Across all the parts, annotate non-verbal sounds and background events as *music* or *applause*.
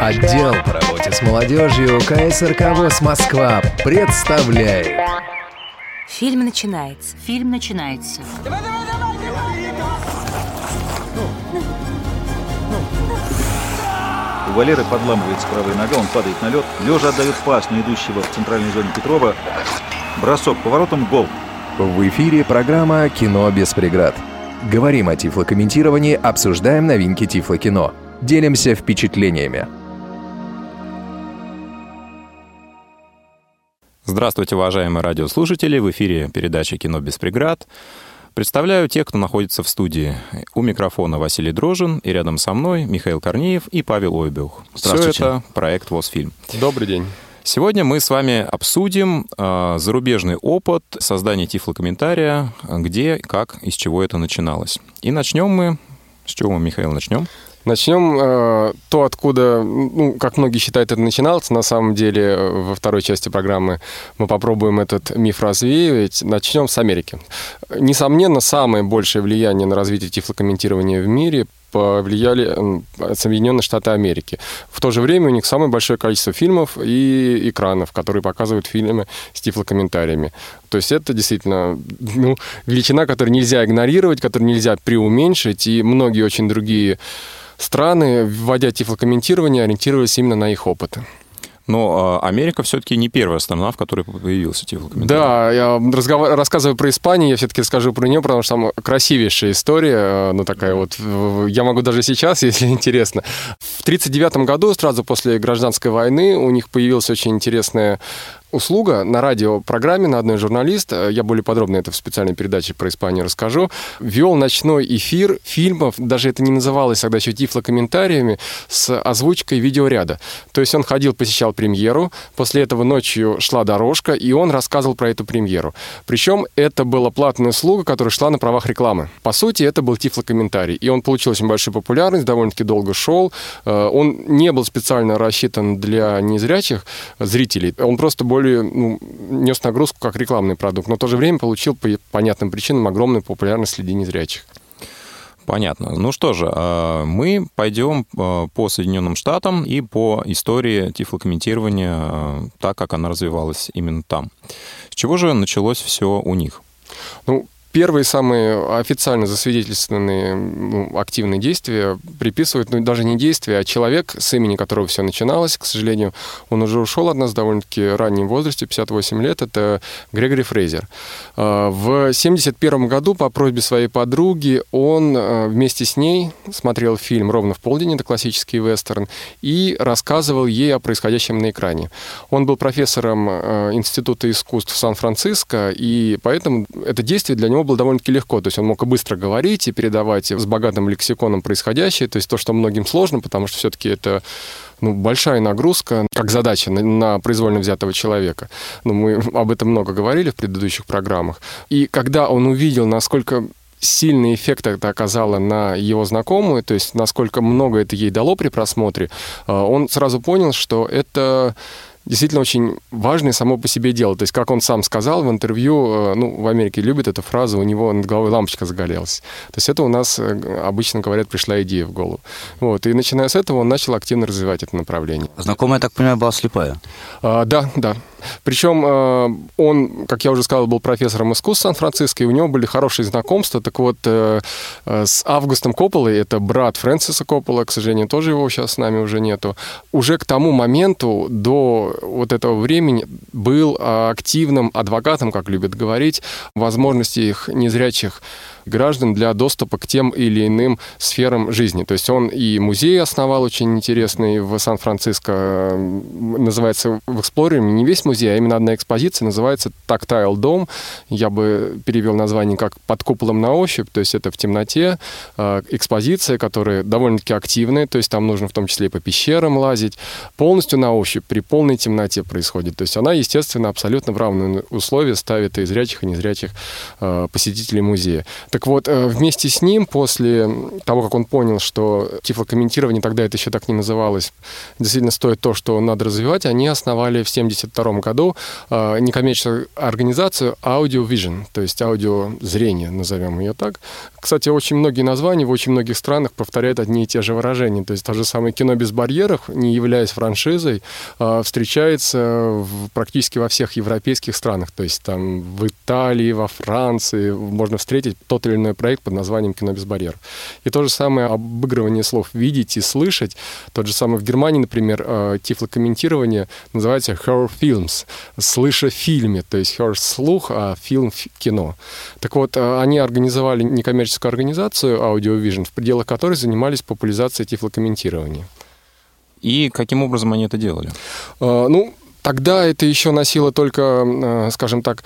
Отдел по работе с молодежью КСРК ВОЗ Москва представляет Фильм начинается. Фильм начинается. У Валеры подламывается правая нога, он падает на лед. Лежа отдает пас на идущего в центральной зоне Петрова. Бросок поворотом, гол. В эфире программа «Кино без преград». Говорим о тифлокомментировании, обсуждаем новинки тифлокино. Делимся впечатлениями. Здравствуйте, уважаемые радиослушатели! В эфире передача «Кино без преград». Представляю тех, кто находится в студии. У микрофона Василий Дрожин, и рядом со мной Михаил Корнеев и Павел Ойбюх. Здравствуйте. Все это проект «Восфильм». Добрый день. Сегодня мы с вами обсудим э, зарубежный опыт создания тифлокомментария, где, как, из чего это начиналось. И начнем мы... С чего мы, Михаил, начнем? Начнем э, то, откуда, ну, как многие считают, это начиналось. На самом деле, э, во второй части программы мы попробуем этот миф развеивать. Начнем с Америки. Несомненно, самое большее влияние на развитие тифлокомментирования в мире повлияли Соединенные Штаты Америки. В то же время у них самое большое количество фильмов и экранов, которые показывают фильмы с тифлокомментариями. То есть это действительно ну, величина, которую нельзя игнорировать, которую нельзя преуменьшить, и многие очень другие страны, вводя тифлокомментирование, ориентировались именно на их опыты. Но э, Америка все-таки не первая страна, в которой появился тифлокомментарий. Да, я разгов- рассказываю про Испанию, я все-таки расскажу про нее, потому что там красивейшая история, э, ну такая вот, я могу даже сейчас, *laughs* если интересно. В 1939 году, сразу после гражданской войны, у них появилась очень интересная услуга на радиопрограмме на одной журналист, э, я более подробно это в специальной передаче про Испанию расскажу, вел ночной эфир фильмов, даже это не называлось тогда еще тифлокомментариями, с озвучкой видеоряда. То есть он ходил, посещал премьеру, после этого ночью шла дорожка, и он рассказывал про эту премьеру. Причем это была платная услуга, которая шла на правах рекламы. По сути, это был тифлокомментарий, и он получил очень большую популярность, довольно-таки долго шел. Э, Он не был специально рассчитан для незрячих зрителей, он просто более ну, нес нагрузку как рекламный продукт, но в то же время получил по понятным причинам огромную популярность среди незрячих. Понятно. Ну что же, э, мы пойдем э, по Соединенным Штатам и по истории тифлокомментирования, э, так как она развивалась именно там. С чего же началось все у них? Ну, Первые самые официально засвидетельствованные ну, активные действия приписывают, ну, даже не действия, а человек, с имени которого все начиналось, к сожалению, он уже ушел от нас довольно-таки раннем возрасте, 58 лет, это Грегори Фрейзер. А, В 1971 году по просьбе своей подруги он а, вместе с ней смотрел фильм «Ровно в полдень», это классический вестерн, и рассказывал ей о происходящем на экране. Он был профессором а, Института искусств Сан-Франциско, и поэтому это действие для него было довольно-таки легко. То есть он мог и быстро говорить, и передавать с богатым лексиконом происходящее, то есть то, что многим сложно, потому что все-таки это ну, большая нагрузка, как задача на, на произвольно взятого человека. Ну, мы об этом много говорили в предыдущих программах. И когда он увидел, насколько сильный эффект это оказало на его знакомую, то есть насколько много это ей дало при просмотре, э, он сразу понял, что это действительно очень важное само по себе дело. То есть, как он сам сказал в интервью, э, ну, в Америке любят эту фразу, у него над головой лампочка загорелась. То есть это у нас, э, обычно говорят, пришла идея в голову. Вот. И начиная с этого он начал активно развивать это направление. Знакомая, я так понимаю, была слепая. А, да, да. Причем э, он, как я уже сказал, был профессором искусств Сан-Франциско, и у него были хорошие знакомства. Так вот, э, э, с Августом Копполой, это брат Фрэнсиса Коппола, к сожалению, тоже его сейчас с нами уже нету, уже к тому моменту, до вот этого времени, был э, активным адвокатом, как любят говорить, возможности их незрячих граждан для доступа к тем или иным сферам жизни. То есть он и музей основал очень интересный в Сан-Франциско, называется в Эксплориуме, не весь музей, а именно одна экспозиция, называется «Тактайл дом». Я бы перевел название как «Под куполом на ощупь», то есть это в темноте, э, экспозиция, которая довольно-таки активная, то есть там нужно в том числе и по пещерам лазить, полностью на ощупь, при полной темноте происходит. То есть она, естественно, абсолютно в равные условия ставит и зрячих, и незрячих э, посетителей музея. Так вот, э, вместе с ним, после того, как он понял, что тифлокомментирование, тогда это еще так не называлось, действительно стоит то, что надо развивать, они основали в 1972 1997 году э, некоммерческую организацию Audio Vision, то есть аудиозрение, назовем ее так. Кстати, очень многие названия в очень многих странах повторяют одни и те же выражения. То есть то же самое кино без барьеров, не являясь франшизой, э, встречается в, практически во всех европейских странах. То есть там в Италии, во Франции можно встретить тот или иной проект под названием «Кино без барьеров». И то же самое обыгрывание слов «видеть» и «слышать». Тот же самый в Германии, например, э, тифлокомментирование называется «horror films», «слыша в фильме», то есть «horror» — слух, а «фильм» — кино. Так вот, э, они организовали некоммерческую организацию Audio Vision, в пределах которой занимались популяризацией тифлокомментирования. И каким образом они это делали? Э, ну, тогда это еще носило только, скажем так,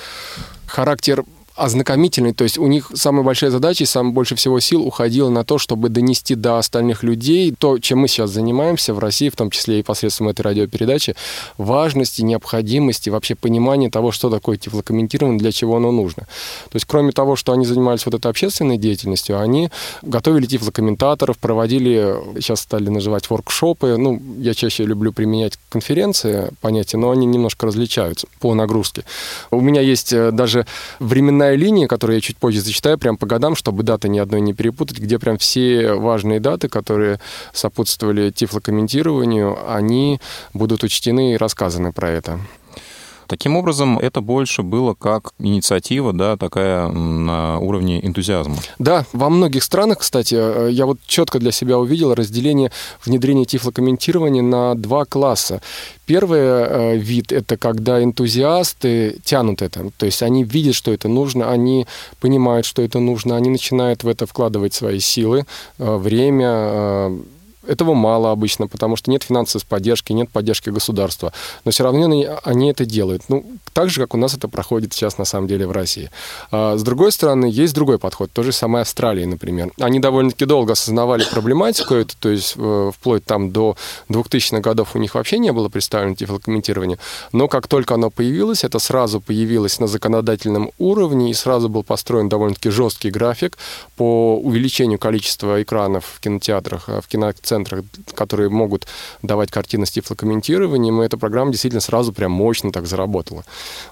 характер ознакомительный, то есть у них самая большая задача и самое больше всего сил уходило на то, чтобы донести до остальных людей то, чем мы сейчас занимаемся в России, в том числе и посредством этой радиопередачи, важности, необходимости, вообще понимания того, что такое тифлокомментирование, для чего оно нужно. То есть кроме того, что они занимались вот этой общественной деятельностью, они готовили тифлокомментаторов, проводили, сейчас стали называть воркшопы, ну, я чаще люблю применять конференции, понятия, но они немножко различаются по нагрузке. У меня есть э, даже временная временная линия, которую я чуть позже зачитаю, прям по годам, чтобы даты ни одной не перепутать, где прям все важные даты, которые сопутствовали тифлокомментированию, они будут учтены и рассказаны про это. Таким образом, это больше было как инициатива, да, такая на уровне энтузиазма. Да, во многих странах, кстати, э, я вот четко для себя увидел разделение внедрения тифлокомментирования на два класса. Первый э, вид — это когда энтузиасты тянут это, то есть они видят, что это нужно, они понимают, что это нужно, они начинают в это вкладывать свои силы, э, время, этого мало обычно, потому что нет финансовой поддержки, нет поддержки государства. Но все равно они, они это делают. Ну, так же, как у нас это проходит сейчас на самом деле в России. А, с другой стороны, есть другой подход. То же самое Австралии, например. Они довольно-таки долго осознавали проблематику эту, то есть э, вплоть там до 2000-х годов у них вообще не было представлено тифлокомментирование. Но как только оно появилось, это сразу появилось на законодательном уровне и сразу был построен довольно-таки жесткий график по увеличению количества экранов в кинотеатрах, э, в киноцентрах, которые могут давать картины с тифлокомментированием, и эта программа действительно сразу прям мощно так заработала.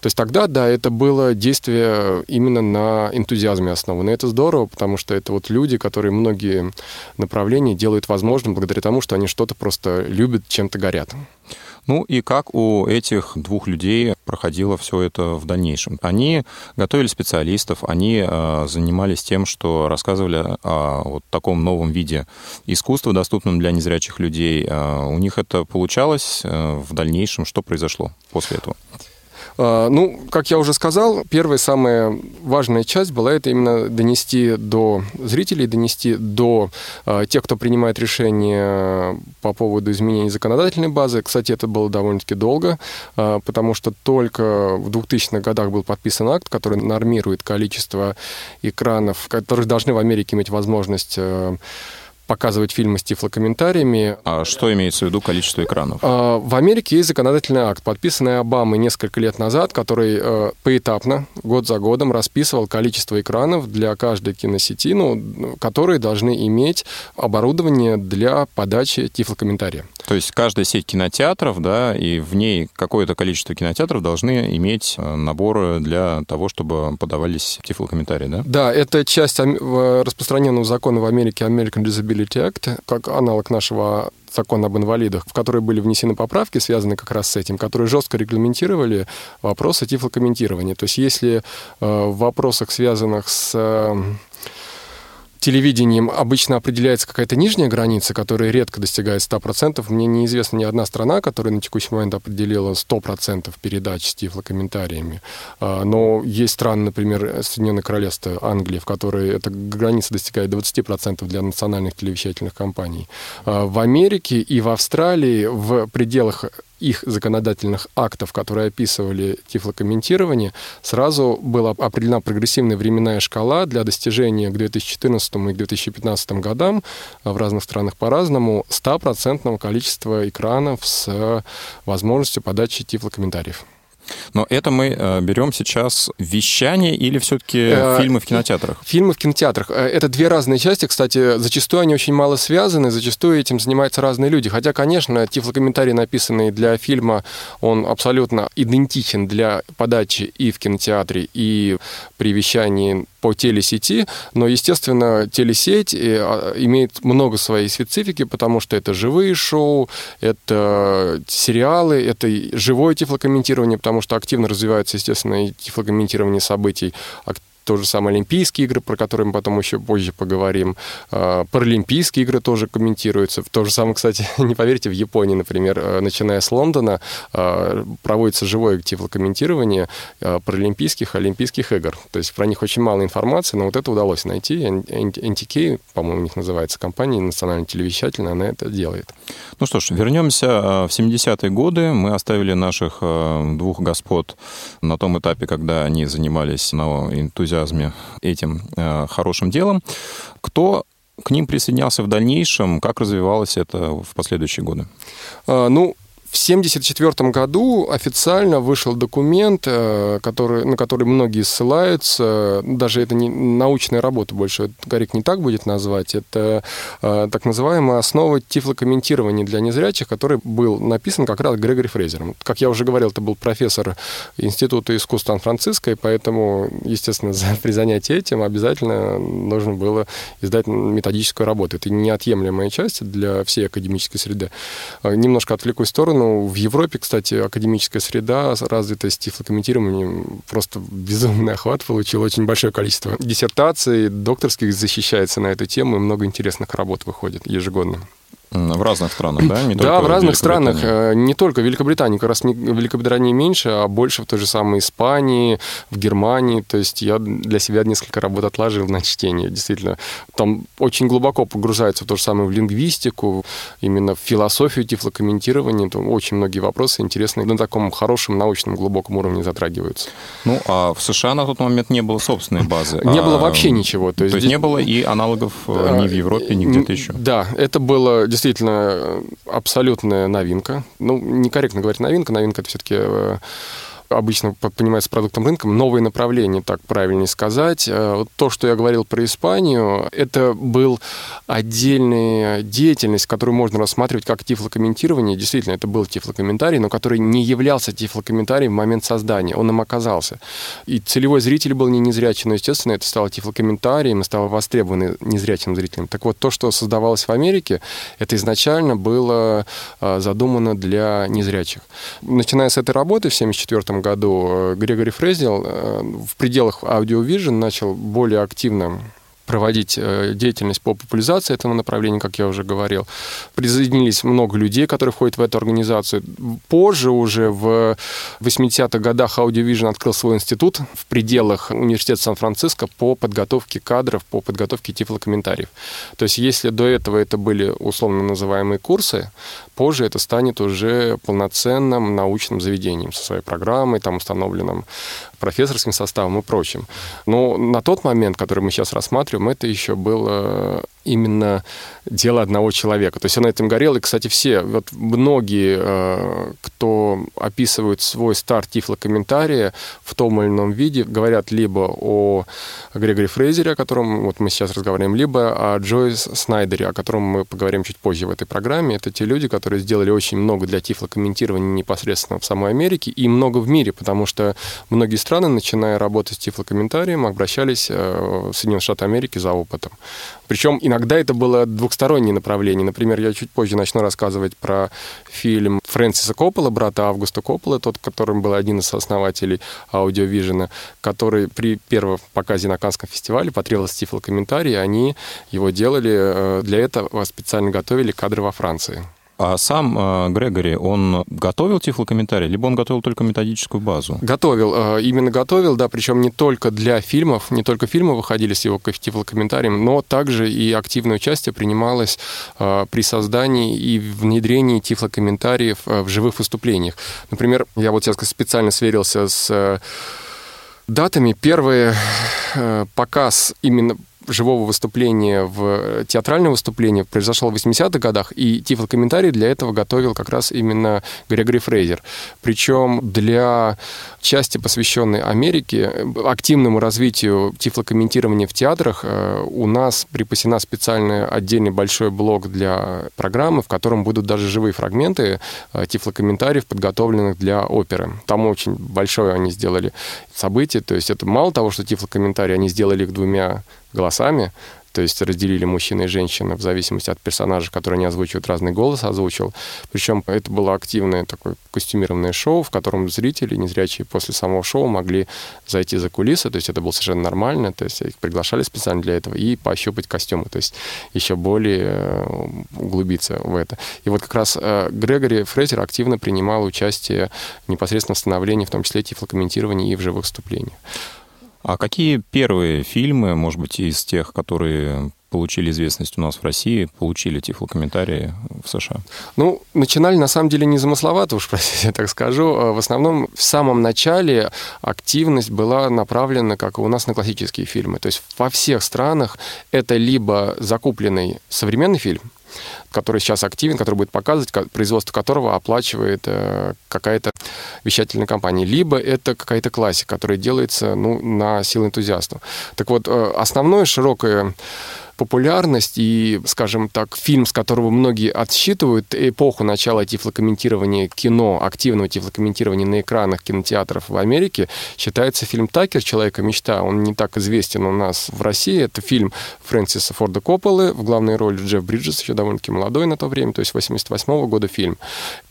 То есть тогда, да, это было действие именно на энтузиазме основано. И это здорово, потому что это вот люди, которые многие направления делают возможным благодаря тому, что они что-то просто любят, чем-то горят. Ну и как у этих двух людей проходило все это в дальнейшем? Они готовили специалистов, они э, занимались тем, что рассказывали о вот таком новом виде искусства, доступном для незрячих людей. Э, у них это получалось э, в дальнейшем? Что произошло после этого? А, ну, как я уже сказал, первая самая важная часть была это именно донести до зрителей, донести до э, тех, кто принимает решения по поводу изменения законодательной базы. Кстати, это было довольно-таки долго, э, потому что только в 2000-х годах был подписан акт, который нормирует количество экранов, которые должны в Америке иметь возможность э, показывать фильмы с тифлокомментариями. А что имеется в виду количество экранов? А, в Америке есть законодательный акт, подписанный Обамой несколько лет назад, который э, поэтапно, год за годом, расписывал количество экранов для каждой киносети, ну, которые должны иметь оборудование для подачи тифлокомментария. То есть каждая сеть кинотеатров, да, и в ней какое-то количество кинотеатров должны иметь э, наборы для того, чтобы подавались тифлокомментарии, да? Да, это часть распространенного закона в Америке American Disability Disability Act, как аналог нашего закона об инвалидах, в который были внесены поправки, связанные как раз с этим, которые жестко регламентировали вопросы тифлокомментирования. То есть если э, в вопросах, связанных с телевидением обычно определяется какая-то нижняя граница, которая редко достигает 100%. Мне неизвестна ни одна страна, которая на текущий момент определила 100% передач с тифлокомментариями. А, но есть страны, например, Соединенное Королевство, Англия, в которой эта граница достигает 20% для национальных телевещательных компаний. А, в Америке и в Австралии в пределах их законодательных актов, которые описывали тифлокомментирование, сразу была определена прогрессивная временная шкала для достижения к 2014 и к 2015 годам в разных странах по-разному 100% количества экранов с возможностью подачи тифлокомментариев. Но это мы э, берем сейчас вещание или все-таки э, фильмы в кинотеатрах? Фильмы в кинотеатрах. Э, это две разные части. Кстати, зачастую они очень мало связаны, зачастую этим занимаются разные люди. Хотя, конечно, тифлокомментарий, написанный для фильма, он абсолютно идентичен для подачи и в кинотеатре, и при вещании по телесети, но, естественно, телесеть а, имеет много своей специфики, потому что это живые шоу, это сериалы, это живое тифлокомментирование, потому что активно развивается, естественно, и тифлокомментирование событий то же самое Олимпийские игры, про которые мы потом еще позже поговорим. А, Паралимпийские игры тоже комментируются. То же самое, кстати, *laughs* не поверите, в Японии, например, э, начиная с Лондона, а, проводится живое тифлокомментирование а, Паралимпийских Олимпийских игр. То есть про них очень мало информации, но вот это удалось найти. NTK, по-моему, у них называется компания, национальная телевещательная, она это делает. Ну что ж, вернемся в 70-е годы. Мы оставили наших двух господ на том этапе, когда они занимались на энтузиазме энтузиазме этим э, хорошим делом. Кто к ним присоединялся в дальнейшем? Как развивалось это в последующие годы? А, ну, в 1974 году официально вышел документ, э, который, на который многие ссылаются. Даже это не научная работа больше, Гарик не так будет назвать. Это э, так называемая основа тифлокомментирования для незрячих, который был написан как раз Грегори Фрейзером. Как я уже говорил, это был профессор Института искусств Сан-Франциско, и поэтому, естественно, *laughs* при занятии этим обязательно нужно было издать методическую работу. Это неотъемлемая часть для всей академической среды. Э, немножко отвлекусь в сторону ну, в Европе, кстати, академическая среда развитая с тифлокомментированием просто безумный охват получил. Очень большое количество диссертаций, докторских защищается на эту тему, и много интересных работ выходит ежегодно. В разных странах, да? Не *clears throat* да, в разных странах. Э, не только в Великобритании. Как раз в Великобритании меньше, а больше в той же самой Испании, в Германии. То есть я для себя несколько работ отложил на чтение. Действительно, там очень глубоко погружается в то же самое в лингвистику, именно в философию тифлокомментирования. Там очень многие вопросы интересные на таком хорошем научном глубоком уровне затрагиваются. Ну, а в США на тот момент не было собственной базы? Не а... было вообще ничего. То есть, не было и аналогов э, ни в Европе, ни где-то еще? Да, это было действительно абсолютная новинка. Ну, некорректно говорить новинка, новинка это все-таки э, обычно понимается продуктом рынком, новые направления, так правильнее сказать. Э, то, что я говорил про Испанию, это был отдельная деятельность, которую можно рассматривать как тифлокомментирование. Действительно, это был тифлокомментарий, но который не являлся тифлокомментарием в момент создания. Он им оказался. И целевой зритель был не незрячий, но, естественно, это стало тифлокомментарием стало востребовано незрячим зрителям. Так вот, то, что создавалось в Америке, это изначально было э, задумано для незрячих. Начиная с этой работы в 1974 году э, Грегори Фрезел э, в пределах Audio Vision начал более активно проводить э, деятельность по популяризации этого направления, как я уже говорил. Присоединились много людей, которые входят в эту организацию. Позже, уже в 80-х годах Audio открыл свой институт в пределах Университета Сан-Франциско по подготовке кадров, по подготовке тифлокомментариев. То есть если до этого это были условно называемые курсы, позже это станет уже полноценным научным заведением со своей программой, там установленным профессорским составом и прочим. Но на тот момент, который мы сейчас рассматриваем, это еще было именно дело одного человека. То есть он этим горел. И, кстати, все, вот многие, э, кто описывают свой старт тифлокомментария в том или ином виде, говорят либо о Грегоре Фрейзере, о котором вот мы сейчас разговариваем, либо о Джойс Снайдере, о котором мы поговорим чуть позже в этой программе. Это те люди, которые сделали очень много для тифлокомментирования непосредственно в самой Америке и много в мире, потому что многие страны, начиная работать с тифлокомментарием, обращались э, в Соединенные Штаты Америки за опытом. Причем иногда это было двухстороннее направление. Например, я чуть позже начну рассказывать про фильм Фрэнсиса Коппола, брата Августа Коппола, тот, которым был один из основателей аудиовижена, который при первом показе на Канском фестивале потребовал тифлокомментарий, они его делали, э, для этого специально готовили кадры во Франции. А сам э, Грегори, он готовил тифлокомментарий, либо он готовил только методическую базу? Готовил, э, именно готовил, да, причем не только для фильмов, не только фильмы выходили с его тифлокомментарием, но также и активное участие принималось э, при создании и внедрении тифлокомментариев в живых выступлениях. Например, я вот сейчас специально сверился с датами. Первый показ именно живого выступления в театральное выступление произошло в 80-х годах, и тифлокомментарий для этого готовил как раз именно Грегори Фрейзер. Причем для части, посвященной Америке, активному развитию тифлокомментирования в театрах, э, у нас припасена специальный отдельный большой блок для программы, в котором будут даже живые фрагменты э, тифлокомментариев, подготовленных для оперы. Там очень большое они сделали событие, то есть это мало того, что тифлокомментарии, они сделали их двумя голосами, то есть разделили мужчины и женщины в зависимости от персонажа, который они озвучивают, разный голос озвучил. Причем это было активное такое костюмированное шоу, в котором зрители, незрячие после самого шоу могли зайти за кулисы, то есть это было совершенно нормально, то есть их приглашали специально для этого, и пощупать костюмы, то есть еще более э, углубиться в это. И вот как раз э, Грегори Фрейзер активно принимал участие непосредственно в становлении, в том числе тифлокомментировании и в живых выступлениях. А какие первые фильмы, может быть, из тех, которые получили известность у нас в России, получили тифлокомментарии в США? Ну, начинали, на самом деле, незамысловато, уж *laughs* простите, я так скажу. А в основном, в самом начале активность была направлена, как и у нас, на классические фильмы. То есть во всех странах это либо закупленный современный фильм, который сейчас активен, который будет показывать, производство которого оплачивает э, какая-то вещательная компания. Либо это какая-то классика, которая делается ну, на силу энтузиастов. Так вот, э, основное широкое популярность и, скажем так, фильм, с которого многие отсчитывают эпоху начала тифлокомментирования кино, активного тифлокомментирования на экранах кинотеатров в Америке, считается фильм «Такер. Человека мечта». Он не так известен у нас в России. Это фильм Фрэнсиса Форда Копполы, в главной роли Джефф Бриджес, еще довольно-таки молодой на то время, то есть 88 -го года фильм.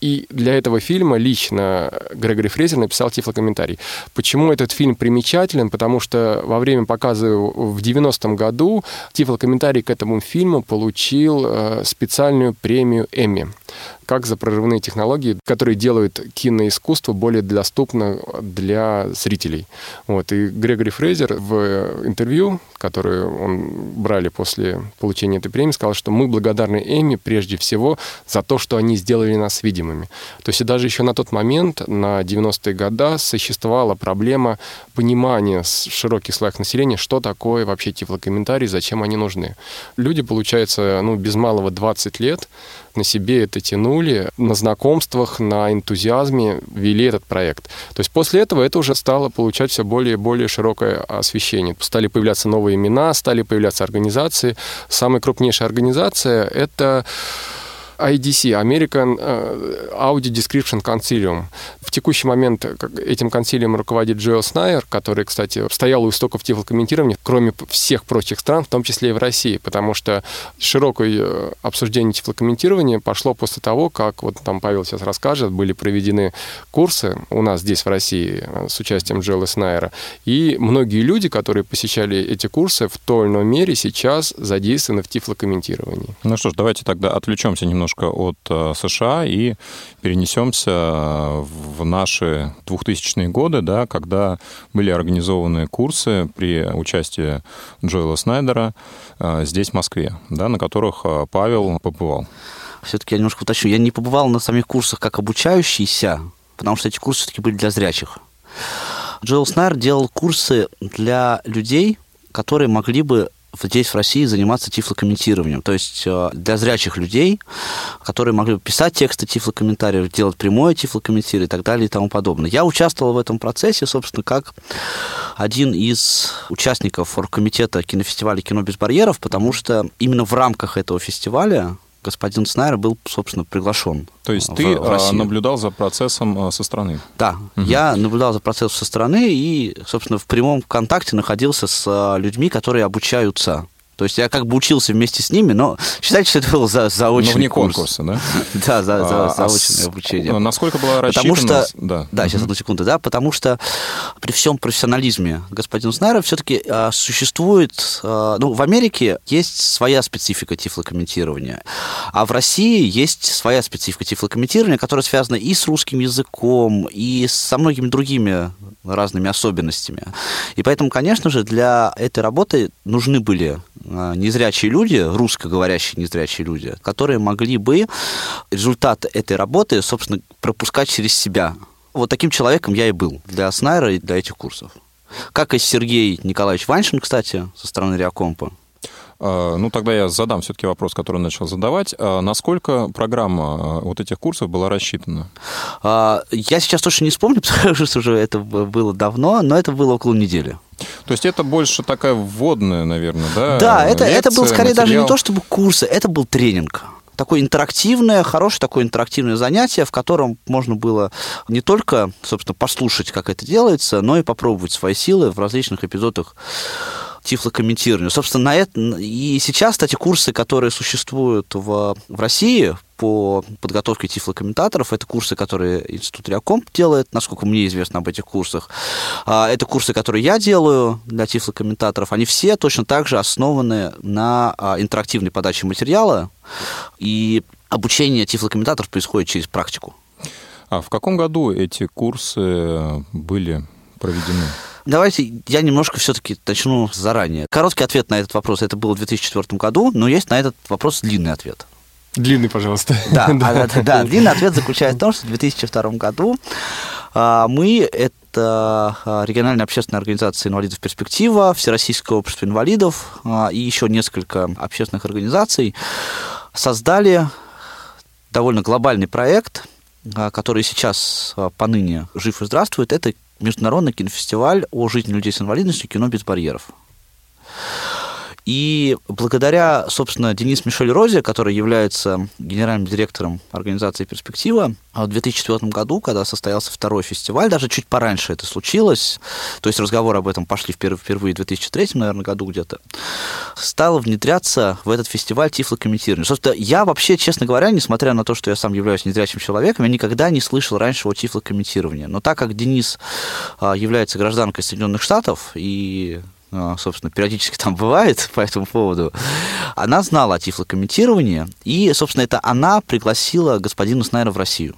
И для этого фильма лично Грегори Фрейзер написал тифлокомментарий. Почему этот фильм примечателен? Потому что во время показа в 90-м году тифлокомментарий комментарий к этому фильму получил э, специальную премию Эмми как за прорывные технологии, которые делают киноискусство более доступно для зрителей. Вот. И Грегори Фрейзер в интервью, которое он брали после получения этой премии, сказал, что мы благодарны Эми прежде всего за то, что они сделали нас видимыми. То есть даже еще на тот момент, на 90-е годы, существовала проблема понимания широких слоев населения, что такое вообще тифлокомментарии, зачем они нужны. Люди, получается, ну, без малого 20 лет на себе это тянули, на знакомствах, на энтузиазме вели этот проект. То есть после этого это уже стало получать все более и более широкое освещение. Стали появляться новые имена, стали появляться организации. Самая крупнейшая организация — это IDC, American э, Audio Description Concilium. В текущий момент этим консилиум руководит Джоэл Снайер, который, кстати, стоял у истоков тифлокомментирования, кроме всех прочих стран, в том числе и в России, потому что широкое э, обсуждение тифлокомментирования пошло после того, как, вот там Павел сейчас расскажет, были проведены курсы у нас здесь, в России, э, с участием Джоэла Снайера, и многие люди, которые посещали эти курсы, в той или иной мере сейчас задействованы в тифлокомментировании. Ну что ж, давайте тогда отвлечемся немножко немножко от э, США и перенесемся э, в наши 2000-е годы, да, когда были организованы курсы при участии Джоэла Снайдера э, здесь, в Москве, да, на которых Павел побывал. Все-таки я немножко уточню. Я не побывал на самих курсах как обучающийся, потому что эти курсы все-таки были для зрячих. Джоэл Снайдер делал курсы для людей, которые могли бы здесь, в России, заниматься тифлокомментированием. То есть э, для зрячих людей, которые могли бы писать тексты тифлокомментариев, делать прямое тифлокомментирование и так далее и тому подобное. Я участвовал в этом процессе, собственно, как один из участников оргкомитета кинофестиваля «Кино без барьеров», потому что именно в рамках этого фестиваля господин Снайер был, собственно, приглашен. То есть в, ты в а, наблюдал за процессом а, со стороны? Да, угу. я наблюдал за процессом со стороны и, собственно, в прямом контакте находился с а, людьми, которые обучаются то есть я как бы учился вместе с ними, но считайте, что это было за, заочный но вне курс. конкурса, да? *laughs* Да, за, за а, заочное обучение. Насколько была рассчитана... Потому что... Да, да сейчас одну секунду, да, потому что при всем профессионализме господина Снайра все-таки а, существует... А, ну, в Америке есть своя специфика тифлокомментирования, а в России есть своя специфика тифлокомментирования, которая связана и с русским языком, и со многими другими разными особенностями. И поэтому, конечно же, для этой работы нужны были а, незрячие люди, русскоговорящие незрячие люди, которые могли бы результат этой работы, собственно, пропускать через себя. Вот таким человеком я и был для Снайра и для этих курсов. Как и Сергей Николаевич Ваншин, кстати, со стороны Реакомпа, ну, тогда я задам все-таки вопрос, который начал задавать. А насколько программа вот этих курсов была рассчитана? Я сейчас точно не вспомню, *laughs* потому что уже это было давно, но это было около недели. То есть это больше такая вводная, наверное, да? Да, это, Лекция, это был скорее материал. даже не то, чтобы курсы, это был тренинг такое интерактивное, хорошее такое интерактивное занятие, в котором можно было не только, собственно, послушать, как это делается, но и попробовать свои силы в различных эпизодах тифлокомментирования. Собственно, на это и сейчас, кстати, курсы, которые существуют в, в России по подготовке тифлокомментаторов, это курсы, которые Институт Реакомп делает, насколько мне известно об этих курсах. А, это курсы, которые я делаю для тифлокомментаторов. Они все точно так же основаны на а, интерактивной подаче материала, и обучение тифлокомментаторов происходит через практику. А в каком году эти курсы были проведены? Давайте я немножко все-таки начну заранее. Короткий ответ на этот вопрос это было в 2004 году, но есть на этот вопрос длинный ответ. Длинный, пожалуйста. Да, *laughs* да. да, да. длинный ответ заключается в том, что в 2002 году а, мы, это а, региональная общественная организация инвалидов «Перспектива», Всероссийское общество инвалидов а, и еще несколько общественных организаций создали довольно глобальный проект, который сейчас поныне жив и здравствует. Это Международный кинофестиваль о жизни людей с инвалидностью «Кино без барьеров». И благодаря, собственно, Денис Мишель Розе, который является генеральным директором организации «Перспектива», в 2004 году, когда состоялся второй фестиваль, даже чуть пораньше это случилось, то есть разговоры об этом пошли впервые в 2003, наверное, году где-то, стало внедряться в этот фестиваль тифлокомментирование. Собственно, я вообще, честно говоря, несмотря на то, что я сам являюсь незрячим человеком, я никогда не слышал раньше о тифлокомментировании. Но так как Денис а, является гражданкой Соединенных Штатов и а, собственно, периодически там бывает *laughs* по этому поводу, она знала о тифлокомментировании, и, собственно, это она пригласила господина Снайра в Россию.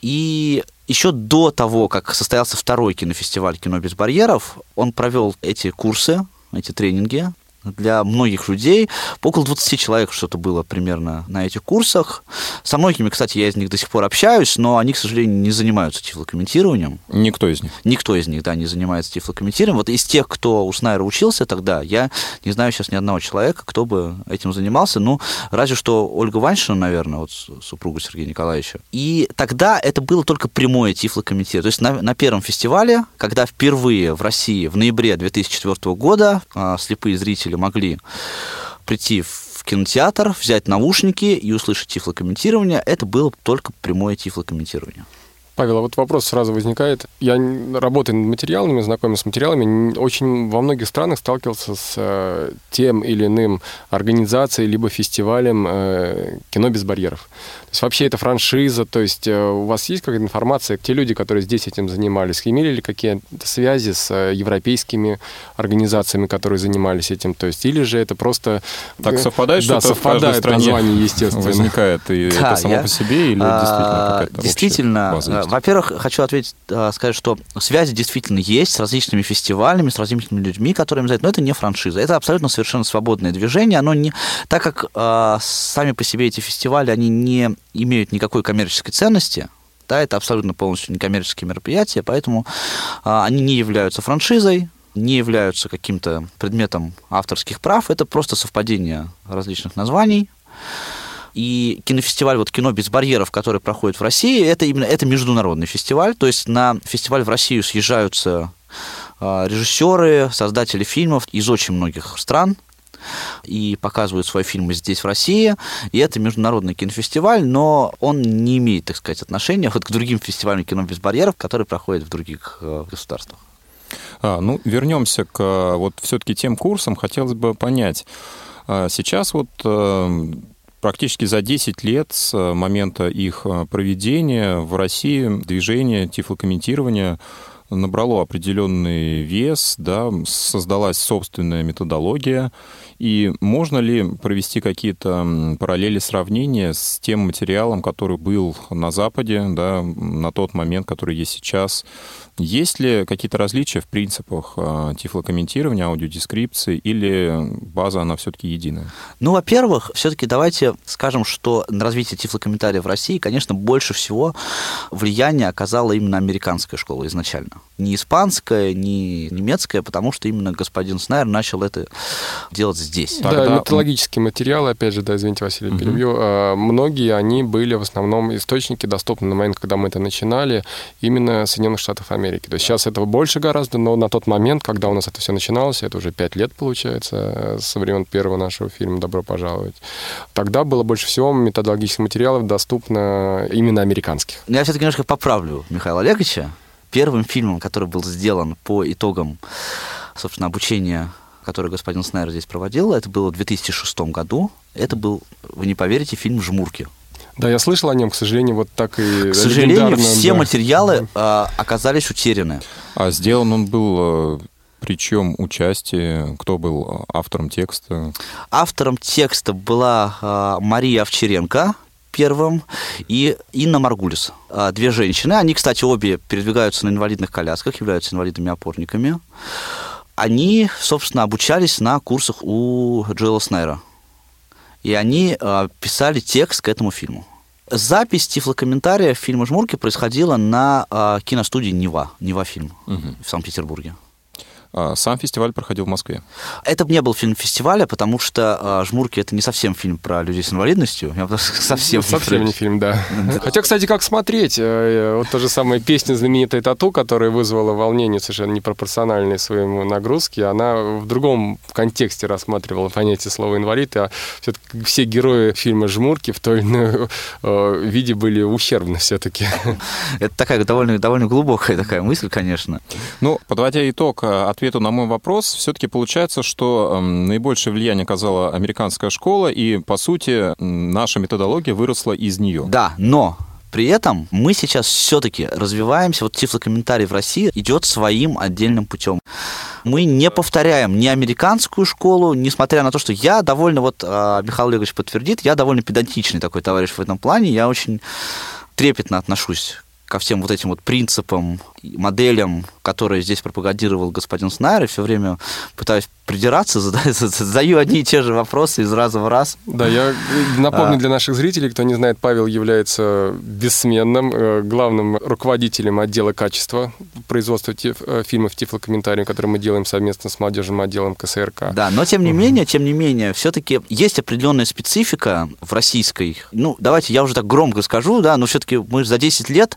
И еще до того, как состоялся второй кинофестиваль «Кино без барьеров», он провел эти курсы, эти тренинги для многих людей. Около 20 человек что-то было примерно на этих курсах. Со многими, кстати, я из них до сих пор общаюсь, но они, к сожалению, не занимаются тифлокомментированием. Никто из них? Никто из них, да, не занимается тифлокомментированием. Вот из тех, кто у Снайра учился тогда, я не знаю сейчас ни одного человека, кто бы этим занимался. Ну, разве что Ольга Ваншина, наверное, вот супруга Сергея Николаевича. И тогда это было только прямое тифлокомментирование. То есть на, на первом фестивале, когда впервые в России в ноябре 2004 года а, слепые зрители зрители могли прийти в кинотеатр, взять наушники и услышать тифлокомментирование, это было только прямое тифлокомментирование. Павел, а вот вопрос сразу возникает. Я работаю над материалами, знакомый с материалами, очень во многих странах сталкивался с э, тем или иным организацией либо фестивалем э, кино без барьеров. То есть вообще это франшиза, то есть э, у вас есть какая-то информация, те люди, которые здесь этим занимались, имели ли какие-то связи с европейскими организациями, которые занимались этим, то есть или же это просто... Так совпадает, да, что совпадает в стране название, естественно. возникает, и да, это само я, по себе, или а, действительно какая-то Действительно, во-первых, хочу ответить, сказать, что связи действительно есть с различными фестивалями, с различными людьми, которые им за это, но это не франшиза, это абсолютно совершенно свободное движение, оно не... Так как э, сами по себе эти фестивали, они не имеют никакой коммерческой ценности, да, это абсолютно полностью некоммерческие мероприятия, поэтому они не являются франшизой, не являются каким-то предметом авторских прав, это просто совпадение различных названий. И кинофестиваль, вот кино без барьеров, который проходит в России, это именно это международный фестиваль. То есть на фестиваль в Россию съезжаются а, режиссеры, создатели фильмов из очень многих стран, и показывают свои фильмы здесь, в России. И это международный кинофестиваль, но он не имеет, так сказать, отношения вот к другим фестивалям кино без барьеров, которые проходят в других э, государствах. А, ну, вернемся к э, вот все-таки тем курсам. Хотелось бы понять. А, сейчас вот э, практически за 10 лет с момента их проведения в России движение тифлокомментирования набрало определенный вес, да, создалась собственная методология, и можно ли провести какие-то параллели, сравнения с тем материалом, который был на Западе, да, на тот момент, который есть сейчас? Есть ли какие-то различия в принципах а, тифлокомментирования, аудиодескрипции, или база, она все-таки единая? Ну, во-первых, все-таки давайте скажем, что на развитие тифлокомментария в России, конечно, больше всего влияние оказала именно американская школа изначально. Не испанское, не немецкое, потому что именно господин Снайер начал это делать здесь. Тогда- Да, металлогические материалы, опять же, да, извините, Василий, Мгм. перебью. а, Многие, они были в основном источники доступны на момент, когда мы это начинали, именно Соединенных Штатов Америки. То есть сейчас этого больше гораздо, но на тот момент, когда у нас это все начиналось, это уже пять лет, получается, э, со времен первого нашего фильма «Добро пожаловать», тогда было больше всего методологических материалов доступно именно американских. Я все-таки немножко поправлю Михаила Олеговича. Первым фильмом, который был сделан по итогам, собственно, обучения, которое господин Снайер здесь проводил, это было в 2006 году. Это был, вы не поверите, фильм «Жмурки». Да, я слышал о нем, к сожалению, вот так и К сожалению, все да. материалы а, оказались утеряны. А сделан он был, э, причем участие, кто был автором текста? Автором текста была а, Мария Овчаренко первым и Инна Маргулис. А, Две женщины. Они, кстати, обе передвигаются на инвалидных колясках, являются инвалидами-опорниками. Они, собственно, обучались на курсах у Джоэла Снайра. И они а, писали текст к этому фильму. Запись тифлокомментария фильма «Жмурки» происходила на а, киностудии «Нева», «Нева фильм» Мгм. в Санкт-Петербурге. А, Сам фестиваль проходил в Москве. Это не был фильм фестиваля, потому что а, «Жмурки» — это не совсем фильм про людей с инвалидностью. Я *laughs* совсем, не Совсем не фильм, да. Хотя, кстати, как смотреть? Э, Вот та же самая песня знаменитая «Тату», которая вызвала волнение совершенно непропорциональное своему нагрузке, она в другом контексте рассматривала понятие слова «инвалид», а все-таки все герои фильма «Жмурки» в той или иной э, виде были ущербны все-таки. *laughs* Это такая довольно, довольно глубокая такая мысль, конечно. Ну, подводя итог э, ответу на мой вопрос, все-таки получается, что эм, наибольшее влияние оказала американская школа, и, по сути, наша методология выросла из нее. Да, но при этом мы сейчас все-таки развиваемся, вот тифлокомментарий в России идет своим отдельным путем. Мы не повторяем ни американскую школу, несмотря на то, что я довольно, вот а, Михаил Олегович подтвердит, я довольно педантичный такой товарищ в этом плане, я очень трепетно отношусь ко всем вот этим вот принципам, моделям, которые здесь пропагандировал господин Снайер, и все время пытаюсь придираться, *laughs* задаю, задаю одни и те же вопросы из раза в раз. Да, я напомню А. для наших зрителей, кто не знает, Павел является бессменным э, главным руководителем отдела качества производства тиф- э, фильмов тифлокомментариев, который мы делаем совместно с молодежным отделом КСРК. Да, но тем не менее, тем не менее, все-таки есть определенная специфика в российской. Ну, давайте я уже так громко скажу, да, но все-таки мы за 10 лет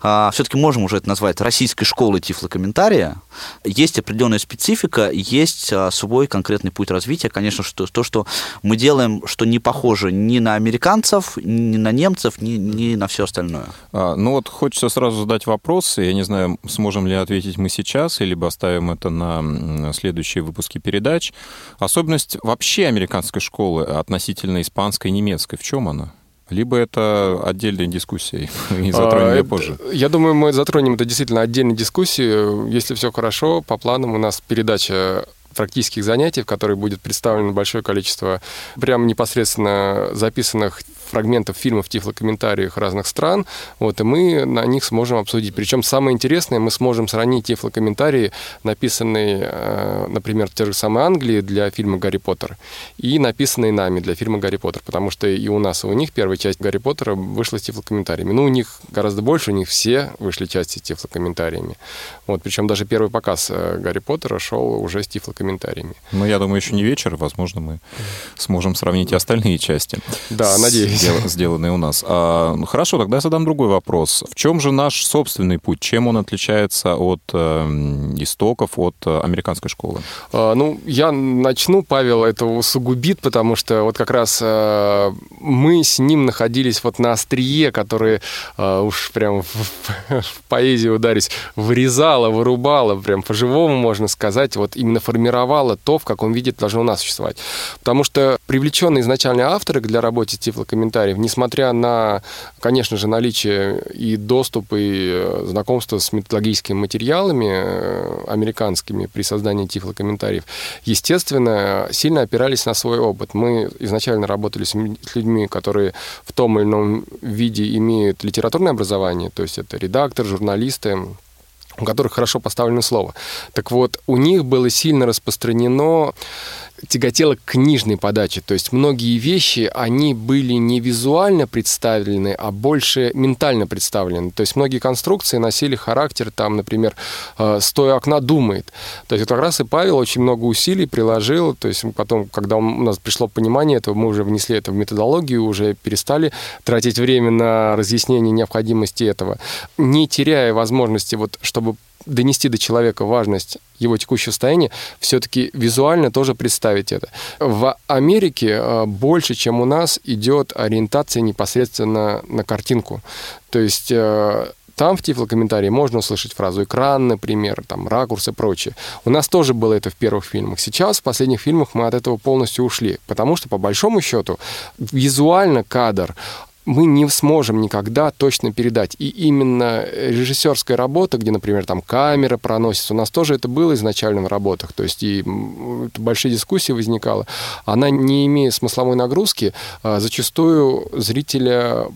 все-таки можем уже это назвать российской школой тифлокомментария. Есть определенная специфика, есть а, свой конкретный путь развития. Конечно, что, то, что мы делаем, что не похоже ни на американцев, ни на немцев, ни, ни на все остальное. А, Ну вот хочется сразу задать вопрос, я не знаю, сможем ли ответить мы сейчас, или оставим это на следующие выпуски передач. Особенность вообще американской школы относительно испанской и немецкой, в чем она? Либо это отдельная дискуссия, *laughs* и затронем А, ее это- позже. Я думаю, мы затронем это действительно отдельной дискуссии. Если все хорошо, по планам у нас передача практических занятий, в которой будет представлено большое количество прям непосредственно записанных фрагментов фильмов, тифлокомментариев разных стран, вот, и мы на них сможем обсудить. Причем самое интересное, мы сможем сравнить тифлокомментарии, написанные, э, например, в той же самой Англии для фильма «Гарри Поттер», и написанные нами для фильма «Гарри Поттер», потому что и у нас, и у них первая часть «Гарри Поттера» вышла с тифлокомментариями. Ну, у них гораздо больше, у них все вышли части с тифлокомментариями. Вот, причем даже первый показ э, «Гарри Поттера» шел уже с тифлокомментариями. Ну, я думаю, еще не вечер, возможно, мы сможем сравнить и остальные части. Да, надеюсь. Сдел- сделанные у нас. А, ну, хорошо, тогда я задам другой вопрос. В чем же наш собственный путь? Чем он отличается от э, истоков, от э, американской школы? А, Ну, я начну, Павел это усугубит, потому что вот как раз э, мы с ним находились вот на острие, которое э, уж прям в, в поэзию ударить, вырезало, вырубало, прям по-живому, можно сказать, вот именно формировало то, в каком виде это должно у нас существовать. Потому что привлеченные изначально авторы для работы тифлокомментариев, несмотря на, конечно же, наличие и доступ, и э, знакомство с методологическими материалами э, американскими при создании тифлокомментариев, естественно, сильно опирались на свой опыт. Мы изначально работали с людьми, которые в том или ином виде имеют литературное образование, то есть это редактор, журналисты, у которых хорошо поставлено слово. Так вот, у них было сильно распространено тяготела к книжной подаче. То есть многие вещи, они были не визуально представлены, а больше ментально представлены. То есть многие конструкции носили характер, там, например, э, «стоя окна думает». То есть вот как раз и Павел очень много усилий приложил. То есть потом, когда у нас пришло понимание этого, мы уже внесли это в методологию, уже перестали тратить время на разъяснение необходимости этого, не теряя возможности, вот, чтобы донести до человека важность его текущего состояния, все-таки визуально тоже представить это. В Америке э, больше, чем у нас, идет ориентация непосредственно на картинку. То есть э, там в тифлокомментарии можно услышать фразу «экран», например, там, ракурс и прочее. У нас тоже было это в первых фильмах. Сейчас, в последних фильмах, мы от этого полностью ушли, потому что, по большому счету, визуально кадр мы не сможем никогда точно передать. И именно режиссерская работа, где, например, там камера проносится, у нас тоже это было изначально в работах, то есть и большие дискуссии возникала, она, не имея смысловой нагрузки, а, зачастую зрителя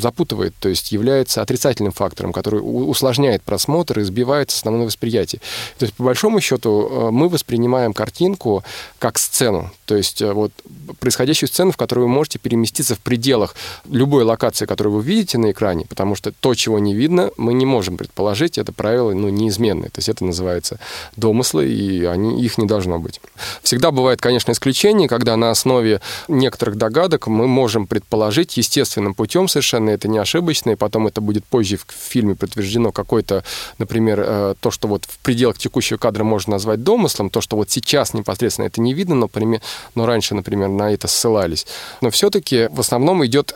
запутывает, то есть является отрицательным фактором, который усложняет просмотр и сбивает основное восприятие. То есть, по большому счету, э, мы воспринимаем картинку как сцену, то есть э, вот происходящую сцену, в которую вы можете переместиться в пределах любой локации, которую вы видите на экране, потому что то, чего не видно, мы не можем предположить, это правило ну, неизменное, то есть это называется домыслы, и они, их не должно быть. Всегда бывает, конечно, исключение, когда на основе некоторых догадок мы можем предположить естественным путем совершенно, это не ошибочно, и потом это будет позже в фильме подтверждено какой-то, например, э, то, что вот в пределах текущего кадра можно назвать домыслом, то, что вот сейчас непосредственно это не видно, например, но раньше, например, на это ссылались. Но все-таки в основном идет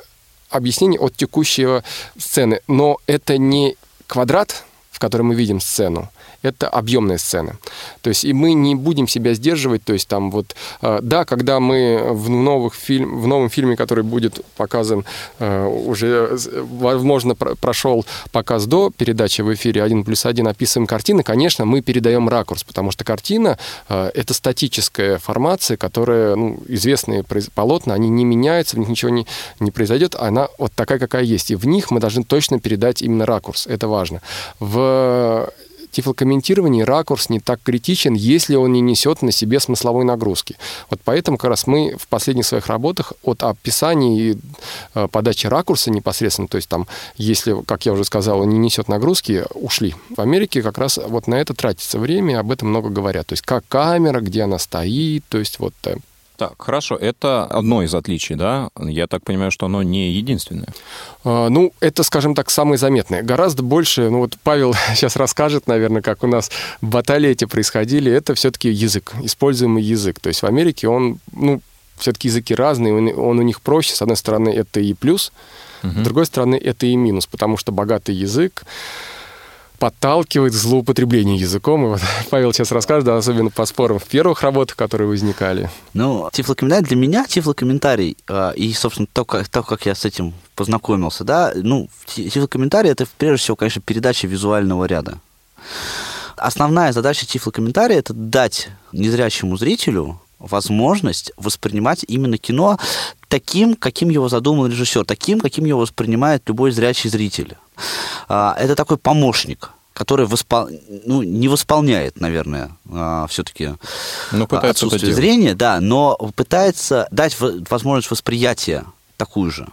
объяснение от текущего сцены. Но это не квадрат, в котором мы видим сцену, это объемная сцена. То есть и мы не будем себя сдерживать, то есть там вот, э, да, когда мы в, новых фильм, в новом фильме, который будет показан, э, уже, возможно, прошел показ до передачи в эфире «1 плюс 1», описываем картины, конечно, мы передаем ракурс, потому что картина э, — это статическая формация, которая, ну, известные полотна, они не меняются, в них ничего не, не произойдет, она вот такая, какая есть. И в них мы должны точно передать именно ракурс, это важно. В тифлокомментировании ракурс не так критичен, если он не несет на себе смысловой нагрузки. Вот поэтому как раз мы в последних своих работах от описания и э, подачи ракурса непосредственно, то есть там, если, как я уже сказал, он не несет нагрузки, ушли. В Америке как раз вот на это тратится время, об этом много говорят. То есть как камера, где она стоит, то есть вот э, так, хорошо, это одно из отличий, да? Я так понимаю, что оно не единственное. А, ну, это, скажем так, самое заметное. Гораздо больше, ну вот Павел *laughs* сейчас расскажет, наверное, как у нас баталии эти происходили, это все-таки язык, используемый язык. То есть в Америке он, ну, все-таки языки разные, он, он у них проще. С одной стороны, это и плюс, угу. с другой стороны, это и минус, потому что богатый язык, подталкивает к злоупотреблению языком. И вот *laughs* Павел сейчас расскажет, особенно по спорам в первых работах, которые возникали. Ну, тифлокомментарий для меня, тифлокомментарий, э, и, собственно, то как, то, как я с этим познакомился, да, ну, тифлокомментарий — это, прежде всего, конечно, передача визуального ряда. Основная задача тифлокомментария — это дать незрячему зрителю возможность воспринимать именно кино таким, каким его задумал режиссер, таким, каким его воспринимает любой зрячий зритель. А, это такой помощник, который воспол... ну, не восполняет, наверное, а, все-таки ну, отсутствие зрения, да, но пытается дать возможность восприятия такую же.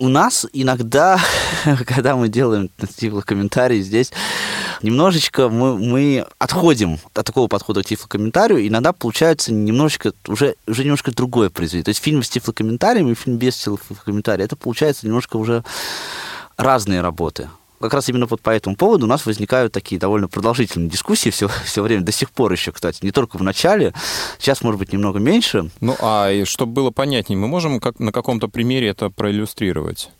У нас иногда, *laughs* когда мы делаем комментарии здесь, немножечко мы, мы отходим от такого подхода к тифлокомментарию, иногда получается немножечко, уже, уже немножко другое произведение. То есть фильм с тифлокомментарием и фильм без тифлокомментария, это получается немножко уже разные работы. Как раз именно вот по этому поводу у нас возникают такие довольно продолжительные дискуссии все, *laughs* все время, до сих пор еще, кстати, не только в начале, сейчас, может быть, немного меньше. Ну, а чтобы было понятнее, мы можем как, на каком-то примере это проиллюстрировать?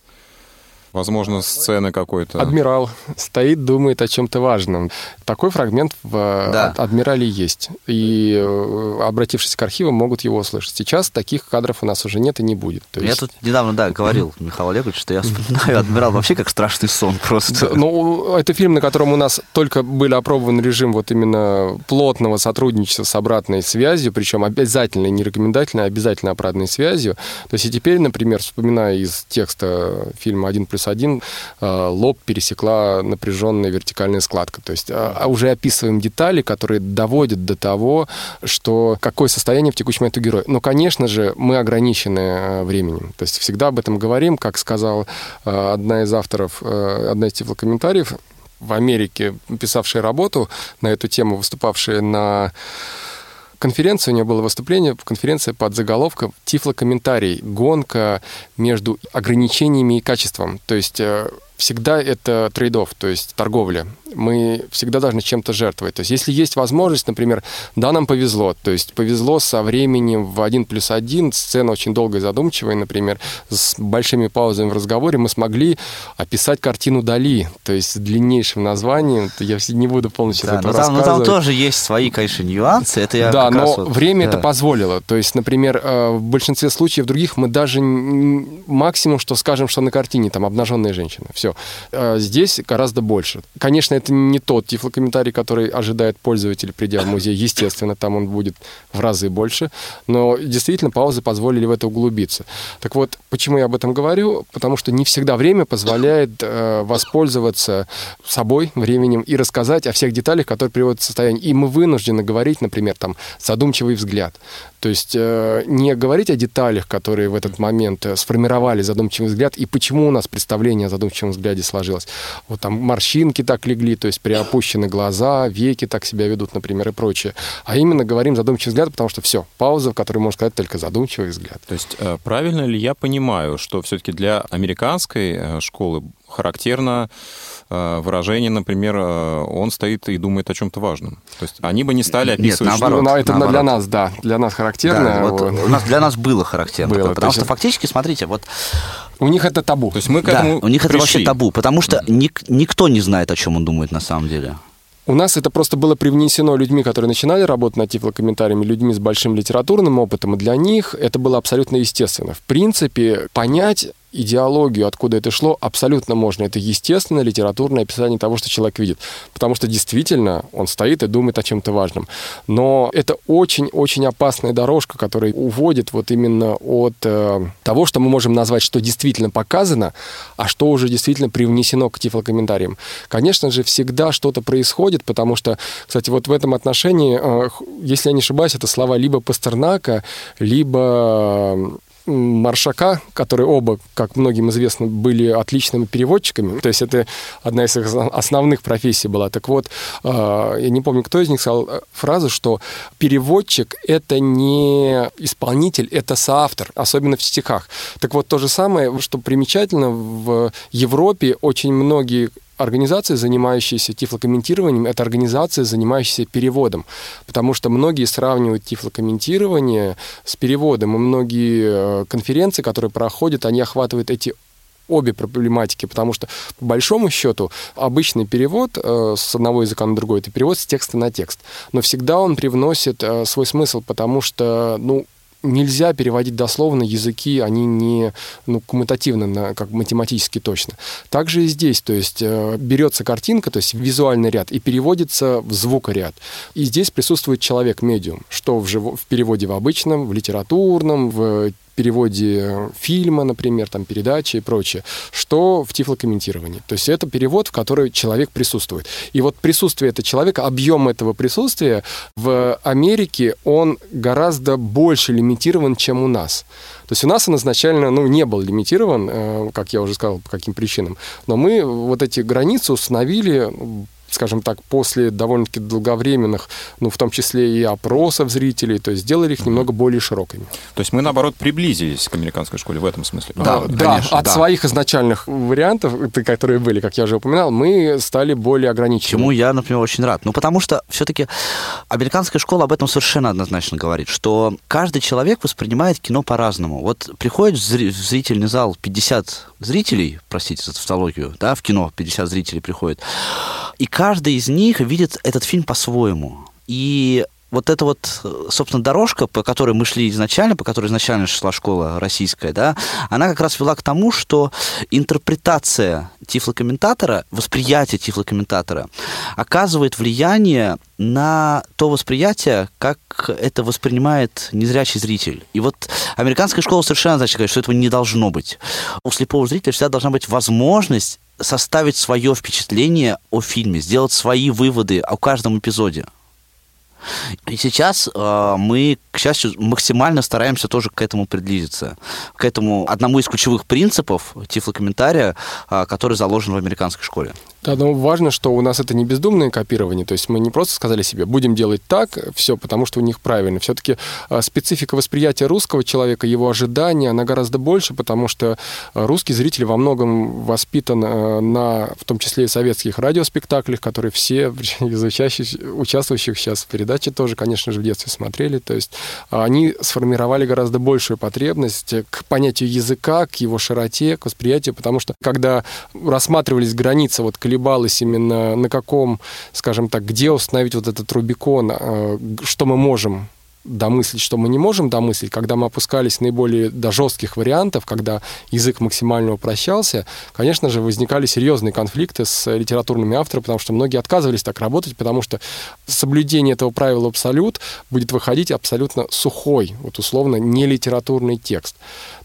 Возможно, сцены какой-то. Адмирал стоит, думает о чем-то важном. Такой фрагмент в да. Адмирале есть. И, э, обратившись к архивам, могут его услышать. Сейчас таких кадров у нас уже нет и не будет. То есть... Я тут недавно, да, говорил *clears throat* Михаил Олегович, что я вспоминаю Адмирал вообще как страшный сон просто. Ну, это фильм, на котором у нас только были опробован режим вот именно плотного сотрудничества с обратной связью, причем обязательно, не рекомендательно, а обязательно обратной связью. То есть и теперь, например, вспоминая из текста фильма «Один плюс один э, лоб пересекла напряженная вертикальная складка. То есть а, а уже описываем детали, которые доводят до того, что какое состояние в текущий момент у героя. Но, конечно же, мы ограничены э, временем. То есть всегда об этом говорим, как сказал э, одна из авторов, одна из тифлокомментариев в Америке, писавшая работу на эту тему, выступавшая на конференции, у нее было выступление, конференция под заголовком «Тифлокомментарий. Гонка между ограничениями и качеством». То есть всегда это трейдов, то есть торговля. Мы всегда должны чем-то жертвовать. То есть если есть возможность, например, да, нам повезло, то есть повезло со временем в один плюс один, сцена очень долгая и задумчивая, например, с большими паузами в разговоре мы смогли описать картину Дали, то есть с длиннейшим названием. Я не буду полностью да, но там, но там тоже есть свои, конечно, нюансы. Это я да, но вот, время да. это позволило. То есть, например, э, в большинстве случаев других мы даже максимум, что скажем, что на картине там обнаженная женщина. Все все. А здесь гораздо больше. Конечно, это не тот тифлокомментарий, который ожидает пользователь, придя в музей. Естественно, там он будет в разы больше. Но действительно, паузы позволили в это углубиться. Так вот, почему я об этом говорю? Потому что не всегда время позволяет э, воспользоваться собой, временем и рассказать о всех деталях, которые приводят в состояние. И мы вынуждены говорить, например, там, задумчивый взгляд. То есть э, не говорить о деталях, которые в этот момент э, сформировали задумчивый взгляд, и почему у нас представление о задумчивом взгляде сложилось. Вот там морщинки так легли, то есть приопущены глаза, веки так себя ведут, например, и прочее. А именно говорим задумчивый взгляд, потому что все, пауза, в которой можно сказать только задумчивый взгляд. То есть э, правильно ли я понимаю, что все-таки для американской школы характерно Э, выражение, например, э, он стоит и думает о чем-то важном. То есть они бы не стали описывать... Нет, наоборот. Что... Это наоборот. для нас, да, для нас характерно. Да, вот вот. У нас, для нас было характерно. Было, потому что фактически, смотрите, вот... У них это табу. То есть мы к да, этому у них пришли. это вообще табу, потому что ник- никто не знает, о чем он думает на самом деле. У нас это просто было привнесено людьми, которые начинали работать над тифлокомментариями, людьми с большим литературным опытом, и для них это было абсолютно естественно. В принципе, понять идеологию, откуда это шло, абсолютно можно. Это естественное литературное описание того, что человек видит. Потому что действительно он стоит и думает о чем-то важном. Но это очень-очень опасная дорожка, которая уводит вот именно от э, того, что мы можем назвать, что действительно показано, а что уже действительно привнесено к тифлокомментариям. Конечно же, всегда что-то происходит, потому что, кстати, вот в этом отношении, э, если я не ошибаюсь, это слова либо Пастернака, либо Маршака, которые оба, как многим известно, были отличными переводчиками. То есть это одна из их основных профессий была. Так вот, а, я не помню, кто из них сказал э, фразу, что переводчик — это не исполнитель, это соавтор, особенно в стихах. Так вот, то же самое, что примечательно, в Европе очень многие организации, занимающиеся тифлокомментированием, это организации, занимающиеся переводом. Потому что многие сравнивают тифлокомментирование с переводом, и многие э, конференции, которые проходят, они охватывают эти обе проблематики, потому что, по большому счету, обычный перевод э, с одного языка на другой — это перевод с текста на текст. Но всегда он привносит э, свой смысл, потому что, ну, нельзя переводить дословно языки, они не ну, коммутативны, на, как математически точно. Также и здесь, то есть э, берется картинка, то есть визуальный ряд, и переводится в звукоряд. И здесь присутствует человек-медиум, что в, жив... в переводе в обычном, в литературном, в переводе фильма, например, там, передачи и прочее, что в тифлокомментировании. То есть это перевод, в который человек присутствует. И вот присутствие этого человека, объем этого присутствия в Америке, он гораздо больше лимитирован, чем у нас. То есть у нас он изначально ну, не был лимитирован, э, как я уже сказал, по каким причинам. Но мы вот эти границы установили скажем так, после довольно-таки долговременных, ну, в том числе и опросов зрителей, то есть сделали их немного более широкими. То есть мы, наоборот, приблизились к американской школе в этом смысле? Да, да, конечно, от да. своих изначальных вариантов, которые были, как я уже упоминал, мы стали более ограниченными. Чему я, например, очень рад. Ну, потому что все-таки американская школа об этом совершенно однозначно говорит, что каждый человек воспринимает кино по-разному. Вот приходит в зрительный зал 50 зрителей, простите за тавтологию, да, в кино 50 зрителей приходит, и каждый из них видит этот фильм по-своему. И вот эта вот, собственно, дорожка, по которой мы шли изначально, по которой изначально шла школа российская, да, она как раз вела к тому, что интерпретация тифлокомментатора, восприятие тифлокомментатора оказывает влияние на то восприятие, как это воспринимает незрячий зритель. И вот американская школа совершенно значит что этого не должно быть. У слепого зрителя всегда должна быть возможность составить свое впечатление о фильме, сделать свои выводы о каждом эпизоде. И сейчас э, мы, к счастью, максимально стараемся тоже к этому приблизиться, к этому одному из ключевых принципов тифлокомментария, э, который заложен в американской школе. Да, но важно, что у нас это не бездумное копирование, то есть мы не просто сказали себе, будем делать так, все, потому что у них правильно. Все-таки а, специфика восприятия русского человека, его ожидания, она гораздо больше, потому что а, русский зритель во многом воспитан а, на, в том числе и советских радиоспектаклях, которые все из участвующих сейчас в передаче тоже, конечно же, в детстве смотрели. То есть они сформировали гораздо большую потребность к понятию языка, к его широте, к восприятию, потому что когда рассматривались границы вот колебалась именно на каком, скажем так, где установить вот этот Рубикон, э, что мы можем домыслить, что мы не можем домыслить, когда мы опускались наиболее до жестких вариантов, когда язык максимально упрощался, конечно же, возникали серьезные конфликты с литературными авторами, потому что многие отказывались так работать, потому что соблюдение этого правила абсолют будет выходить абсолютно сухой, вот условно, не литературный текст.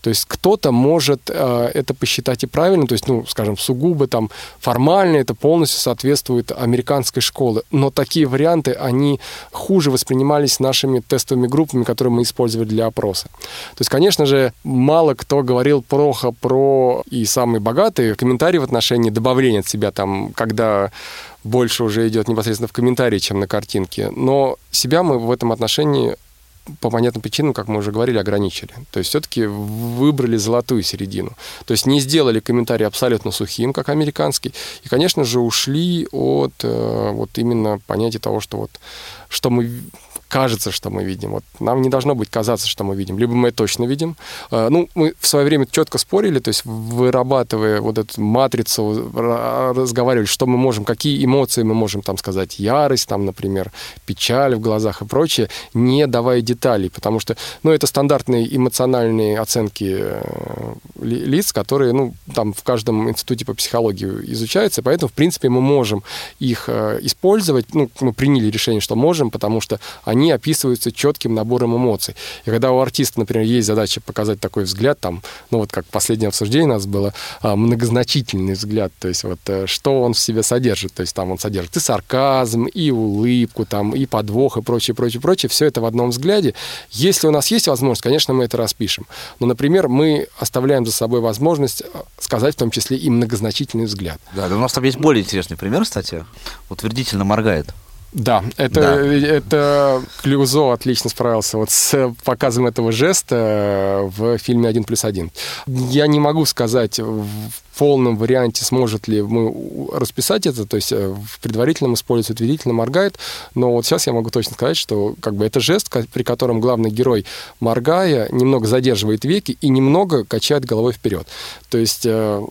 То есть кто-то может э, это посчитать и правильно, то есть, ну, скажем, сугубо там формально это полностью соответствует американской школе, но такие варианты, они хуже воспринимались нашими тестовыми группами, которые мы использовали для опроса. То есть, конечно же, мало кто говорил плохо про и самые богатые комментарии в отношении добавления от себя там, когда больше уже идет непосредственно в комментарии, чем на картинке. Но себя мы в этом отношении по понятным причинам, как мы уже говорили, ограничили. То есть все-таки выбрали золотую середину. То есть не сделали комментарий абсолютно сухим, как американский. И, конечно же, ушли от э, вот именно понятия того, что вот что мы кажется, что мы видим. Вот нам не должно быть казаться, что мы видим. Либо мы точно видим. А, ну, мы в свое время четко спорили, то есть вырабатывая вот эту матрицу, разговаривали, что мы можем, какие эмоции мы можем там сказать, ярость, там, например, печаль в глазах и прочее, не давая деталей, потому что, ну, это стандартные эмоциональные оценки э, лиц, которые, ну, там в каждом институте по психологии изучаются, поэтому, в принципе, мы можем их э, использовать, ну, мы приняли решение, что можем, потому что они они описываются четким набором эмоций. И когда у артиста, например, есть задача показать такой взгляд, там, ну вот как последнее обсуждение у нас было, а, многозначительный взгляд, то есть вот э, что он в себе содержит, то есть там он содержит и сарказм, и улыбку, там, и подвох, и прочее, прочее, прочее, все это в одном взгляде. Если у нас есть возможность, конечно, мы это распишем. Но, например, мы оставляем за собой возможность э, сказать в том числе и многозначительный взгляд. Да, да у нас там есть более интересный пример, кстати. Утвердительно моргает. Да, это, да. это Клюзо отлично справился вот с показом этого жеста в фильме «Один плюс один». Я не могу сказать в полном варианте, сможет ли мы расписать это, то есть э, в предварительном используется утвердительно моргает, но вот сейчас я могу точно сказать, что как бы это жест, при котором главный герой, моргая, немного задерживает веки и немного качает головой вперед. То есть э,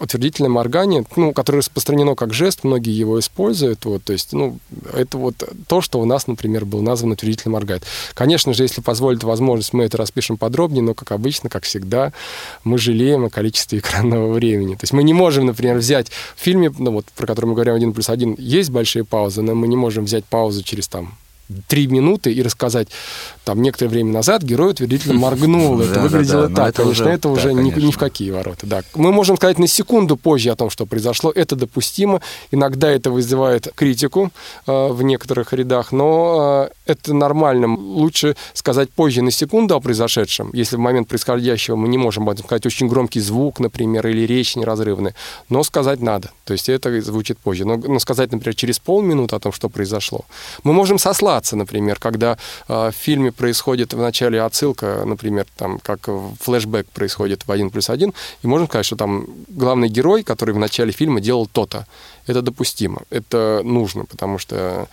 утвердительное моргание, ну, которое распространено как жест, многие его используют, вот, то есть, ну, это вот то, что у нас, например, был назван утвердительно моргает. Конечно же, если позволит возможность, мы это распишем подробнее, но, как обычно, как всегда, мы жалеем о количестве экранного времени. То есть мы не можем, например, взять в фильме, ну, вот, про который мы говорим один плюс один, есть большие паузы, но мы не можем взять паузу через там три минуты и рассказать, там, некоторое время назад герой утвердительно *laughs* моргнул, это выглядело так. Конечно, это уже ни в какие ворота. Да. Мы можем сказать на секунду позже о том, что произошло, это допустимо. Иногда это вызывает критику э, в некоторых рядах, но э, это нормально. Лучше сказать позже на секунду о произошедшем, если в момент происходящего мы не можем сказать очень громкий звук, например, или речь неразрывная, но сказать надо. То есть это звучит позже. Но, но сказать, например, через полминуты о том, что произошло. Мы можем сослаться ситуация, например, когда э, в фильме происходит в начале отсылка, например, там, как флешбэк происходит в «1 плюс 1», и можно сказать, что там главный герой, который в начале фильма делал то-то. Это допустимо, это нужно, потому что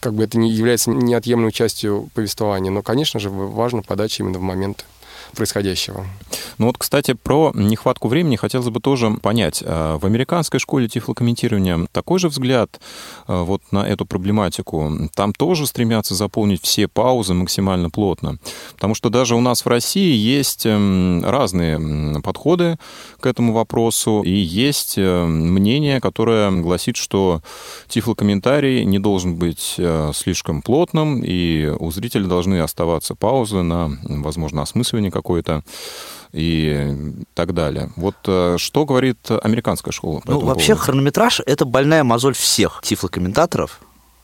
как бы это не является неотъемлемой частью повествования. Но, конечно же, важно подача именно в момент происходящего. Ну вот, кстати, про нехватку времени хотелось бы тоже понять. В американской школе тифлокомментирования такой же взгляд вот на эту проблематику. Там тоже стремятся заполнить все паузы максимально плотно. Потому что даже у нас в России есть эм, разные подходы к этому вопросу, и есть э, мнение, которое гласит, что тифлокомментарий не должен быть э, слишком плотным, и у зрителя должны оставаться паузы на, возможно, осмысливание какое-то и так далее. Вот э, что говорит американская школа? По ну, вообще поводу? хронометраж — это больная мозоль всех тифлокомментаторов.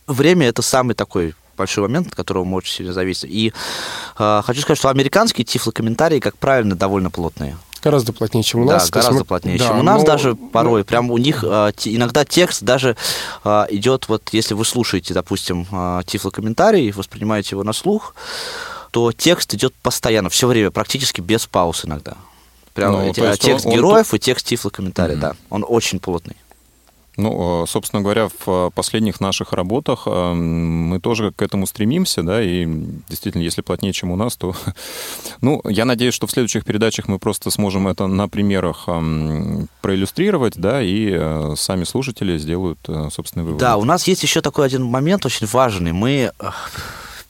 Время — это самый такой большой момент, от которого мы очень сильно зависим. И э, хочу сказать, что американские тифлокомментарии, как правильно, довольно плотные. Гораздо плотнее, чем у нас. Да, гораздо мы... плотнее, да, чем у нас но... даже порой. Прям у них э, иногда текст даже э, идет, вот если вы слушаете, допустим, э, тифлокомментарий, воспринимаете его на слух, то текст идет постоянно, все время, практически без пауз иногда. Прям ну, эти, текст он, героев он... и текст тифлокомментария, mm-hmm. да. Он очень плотный. Ну, э, собственно говоря, в э, последних наших работах э, мы тоже к этому стремимся, да, и действительно, если плотнее, чем у нас, то... *laughs* Ну, я надеюсь, что в следующих передачах мы просто сможем это на примерах проиллюстрировать, да, и сами слушатели сделают собственный вывод. Да, у нас есть еще такой один момент очень важный. Мы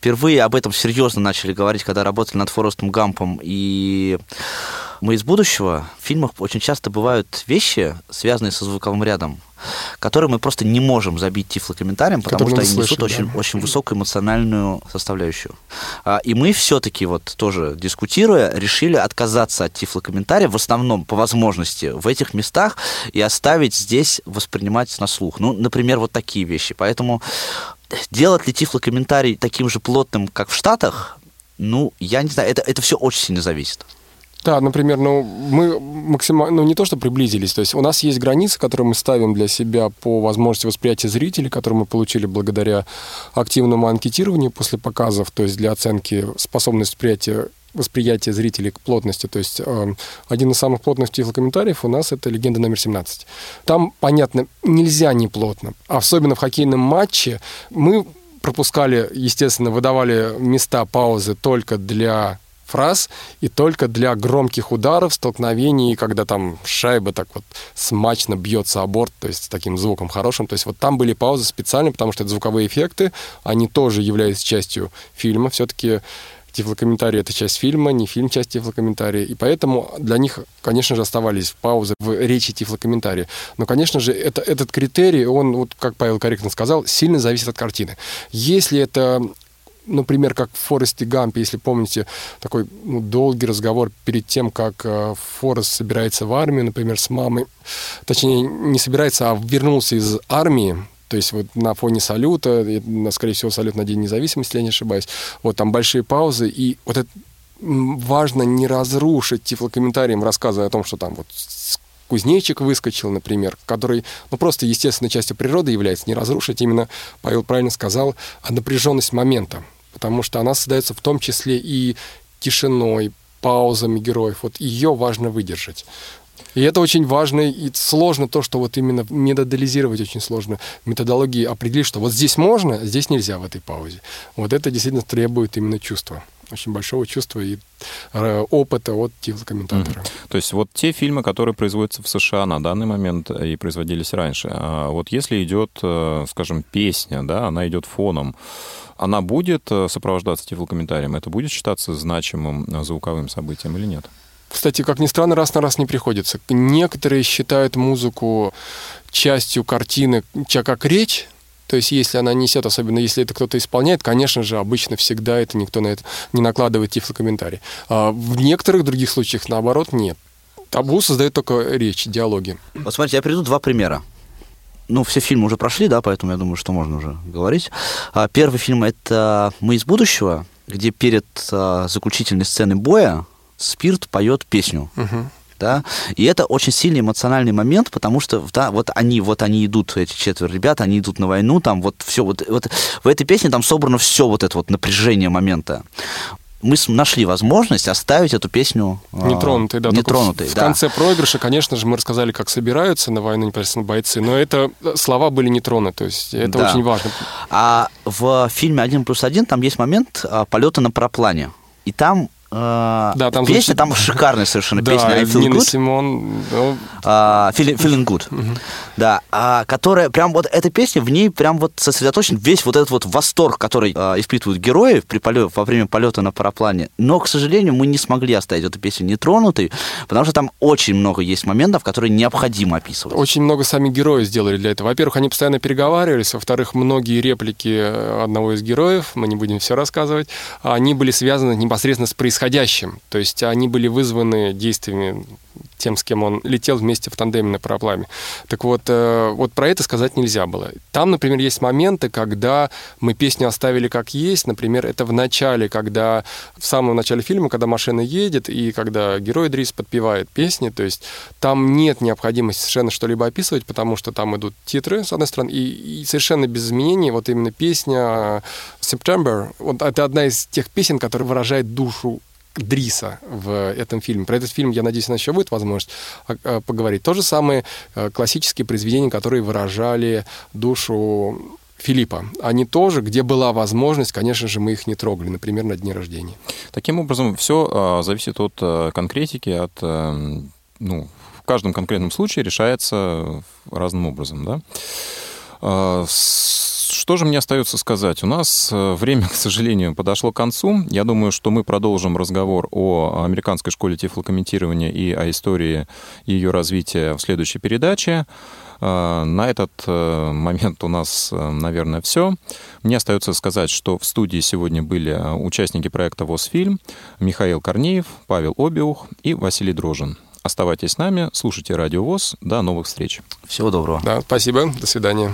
впервые об этом серьезно начали говорить, когда работали над Форестом Гампом и мы из будущего. В фильмах очень часто бывают вещи, связанные со звуковым рядом, которые мы просто не можем забить тифлокомментарием, потому что они слышим, несут да. очень, очень высокую эмоциональную составляющую. А, и мы все-таки вот тоже дискутируя, решили отказаться от тифлокомментария в основном по возможности в этих местах и оставить здесь воспринимать на слух. Ну, например, вот такие вещи. Поэтому делать ли тифлокомментарий таким же плотным, как в Штатах, ну, я не знаю, это, это все очень сильно зависит. Да, например, ну, мы максимально, ну, не то, что приблизились, то есть у нас есть границы, которые мы ставим для себя по возможности восприятия зрителей, которые мы получили благодаря активному анкетированию после показов, то есть для оценки способности восприятия восприятия зрителей к плотности. То есть э, один из самых плотных тифлокомментариев у нас это «Легенда номер 17». Там, понятно, нельзя не плотно. Особенно в хоккейном матче мы пропускали, естественно, выдавали места паузы только для фраз и только для громких ударов, столкновений, когда там шайба так вот смачно бьется о борт, то есть с таким звуком хорошим. То есть вот там были паузы специально, потому что это звуковые эффекты, они тоже являются частью фильма. Все-таки тифлокомментарий — это часть фильма, не фильм — часть тифлокомментария. И поэтому для них, конечно же, оставались паузы в речи тифлокомментария. Но, конечно же, это, этот критерий, он, вот, как Павел корректно сказал, сильно зависит от картины. Если это например, как в Форесте Гампе, если помните, такой ну, долгий разговор перед тем, как э, Форест собирается в армию, например, с мамой, точнее, не собирается, а вернулся из армии, то есть вот на фоне салюта, скорее всего, салют на День независимости, я не ошибаюсь, вот там большие паузы, и вот это важно не разрушить тифлокомментарием, рассказывая о том, что там вот кузнечик выскочил, например, который, ну, просто естественной частью природы является, не разрушить именно, Павел правильно сказал, а напряженность момента, потому что она создается в том числе и тишиной, паузами героев. Вот ее важно выдержать. И это очень важно и сложно то, что вот именно методолизировать очень сложно. Методологии определить, что вот здесь можно, а здесь нельзя в этой паузе. Вот это действительно требует именно чувства очень большого чувства и э, опыта от тифлокомментатора. Mm-hmm. То есть вот те фильмы, которые производятся в США на данный момент и производились раньше, а вот если идет, э, скажем, песня, да, она идет фоном, она будет э, сопровождаться тифлокомментарием? Это будет считаться значимым звуковым событием или нет? Кстати, как ни странно, раз на раз не приходится. Некоторые считают музыку частью картины, как речь, то есть, если она несет, особенно если это кто-то исполняет, конечно же, обычно всегда это никто на это не накладывает тифлокомментарий. А в некоторых других случаях, наоборот, нет. Табу создает только речь, диалоги. Вот смотрите, я приведу два примера. Ну, все фильмы уже прошли, да, поэтому я думаю, что можно уже говорить. А, первый фильм — это «Мы из будущего», где перед а, заключительной сценой боя Спирт поет песню. Угу да, и это очень сильный эмоциональный момент, потому что, да, вот они, вот они идут, эти четверо ребят, они идут на войну, там вот все, вот, вот в этой песне там собрано все вот это вот напряжение момента мы нашли возможность оставить эту песню а, нетронутой. Да, нетронутой в, да. в конце проигрыша, конечно же, мы рассказали, как собираются на войну непосредственно бойцы, но это слова были не тронуты, то есть это да. очень важно. А в фильме «Один плюс один» там есть момент а, полета на параплане, и там э, Да, там песня, звучит- там шикарная совершенно Да, песня I Feel Нина Good. Симон, А, feeling, feeling good. Да, а, которая прям вот эта песня, в ней прям вот сосредоточен весь вот этот вот восторг, который а, испытывают герои при полё- во время полета на параплане. Но, к сожалению, мы не смогли оставить эту песню нетронутой, потому что там очень много есть моментов, которые необходимо описывать. Очень много сами герои сделали для этого. Во-первых, они постоянно переговаривались. Во-вторых, многие реплики э, одного из героев, мы не будем все рассказывать, они были связаны непосредственно с происходящим. То есть они были вызваны действиями тем, с кем он летел вместе в тандеме на параплане. Так вот, э, вот про это сказать нельзя было. Там, например, есть моменты, когда мы песню оставили как есть. Например, это в начале, когда в самом начале фильма, когда машина едет, и когда герой Дрис подпевает песни, то есть там нет необходимости совершенно что-либо описывать, потому что там идут титры, с одной стороны, и, и совершенно без изменений вот именно песня September, вот это одна из тех песен, которая выражает душу Дриса в этом фильме. Про этот фильм, я надеюсь, у нас еще будет возможность а, а, поговорить. То же самое э, классические произведения, которые выражали душу Филиппа. Они тоже, где была возможность, конечно же, мы их не трогали, например, на дне рождения. Таким образом, все зависит от э, конкретики, от, э, ну, в каждом конкретном случае решается разным образом, да. Что же мне остается сказать? У нас э, время, *laughs* к сожалению, подошло к концу. Я думаю, что мы продолжим разговор о американской школе тифлокомментирования и о истории ее развития в следующей передаче. А, На этот э, момент у нас, э, наверное, все. Мне остается сказать, что в студии сегодня были э, участники проекта ВОЗ-фильм Михаил Корнеев, Павел Обиух и Василий Дрожин. Оставайтесь с нами, слушайте Радио ВОЗ. До новых встреч. Всего доброго. Да, спасибо, до свидания.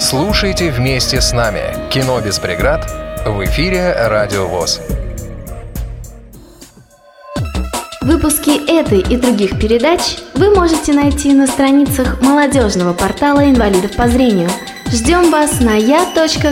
Слушайте вместе с нами «Кино без преград» в эфире «Радио ВОЗ». Выпуски этой и других передач вы можете найти на страницах молодежного портала инвалидов по зрению. Ждем вас на я.ксрк.ру.